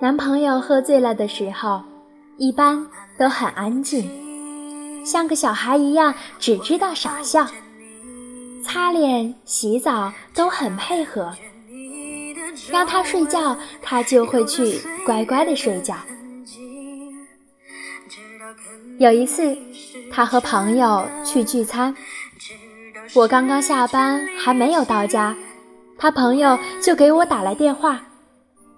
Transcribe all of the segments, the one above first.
男朋友喝醉了的时候，一般都很安静，像个小孩一样，只知道傻笑。擦脸、洗澡都很配合，让他睡觉，他就会去乖乖的睡觉。有一次，他和朋友去聚餐，我刚刚下班还没有到家，他朋友就给我打来电话。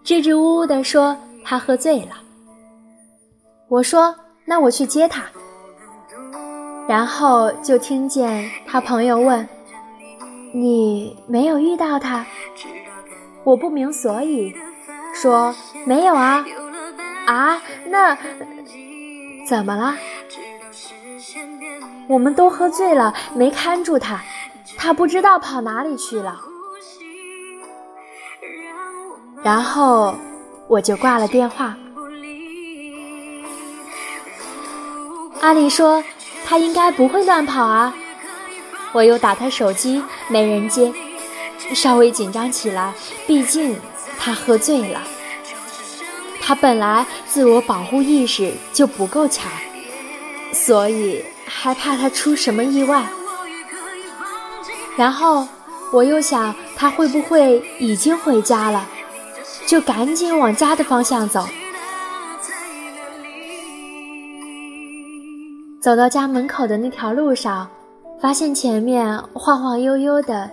支支吾吾地说他喝醉了。我说：“那我去接他。”然后就听见他朋友问：“你没有遇到他？”我不明所以，说：“没有啊。”啊，那怎么了？我们都喝醉了，没看住他，他不知道跑哪里去了。然后我就挂了电话。阿丽说：“他应该不会乱跑啊。”我又打他手机，没人接，稍微紧张起来。毕竟他喝醉了，他本来自我保护意识就不够强，所以害怕他出什么意外。然后我又想，他会不会已经回家了？就赶紧往家的方向走，走到家门口的那条路上，发现前面晃晃悠悠的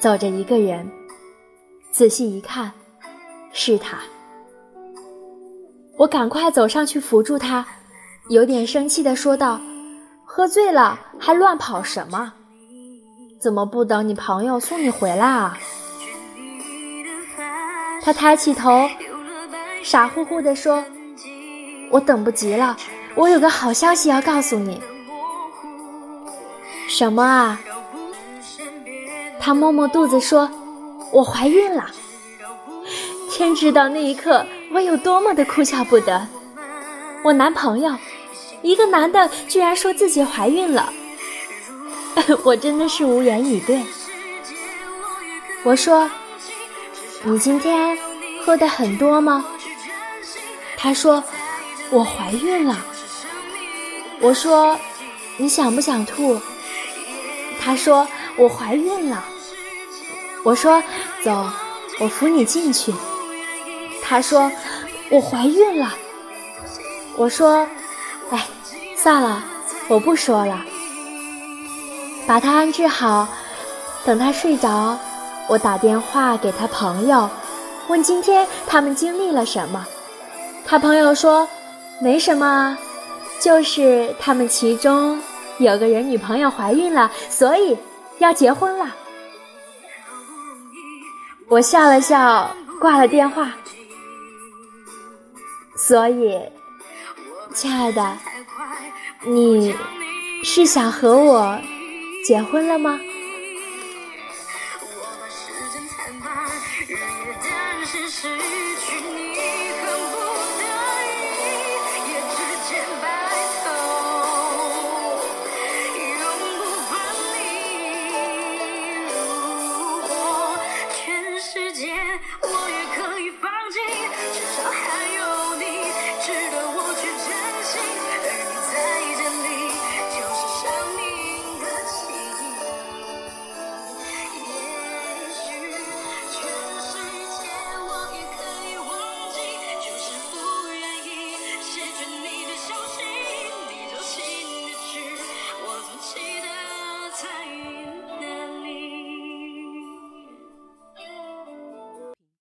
走着一个人。仔细一看，是他。我赶快走上去扶住他，有点生气的说道：“喝醉了还乱跑什么？怎么不等你朋友送你回来啊？”他抬起头，傻乎乎地说：“我等不及了，我有个好消息要告诉你。”什么啊？他摸摸肚子说：“我怀孕了。”天知道那一刻我有多么的哭笑不得。我男朋友，一个男的，居然说自己怀孕了，我真的是无言以对。我说。你今天喝的很多吗？他说我怀孕了。我说你想不想吐？他说我怀孕了。我说走，我扶你进去。他说我怀孕了。我说哎，算了，我不说了。把他安置好，等他睡着。我打电话给他朋友，问今天他们经历了什么。他朋友说没什么，就是他们其中有个人女朋友怀孕了，所以要结婚了。我笑了笑，挂了电话。所以，亲爱的，你是想和我结婚了吗？日夜担心失去你。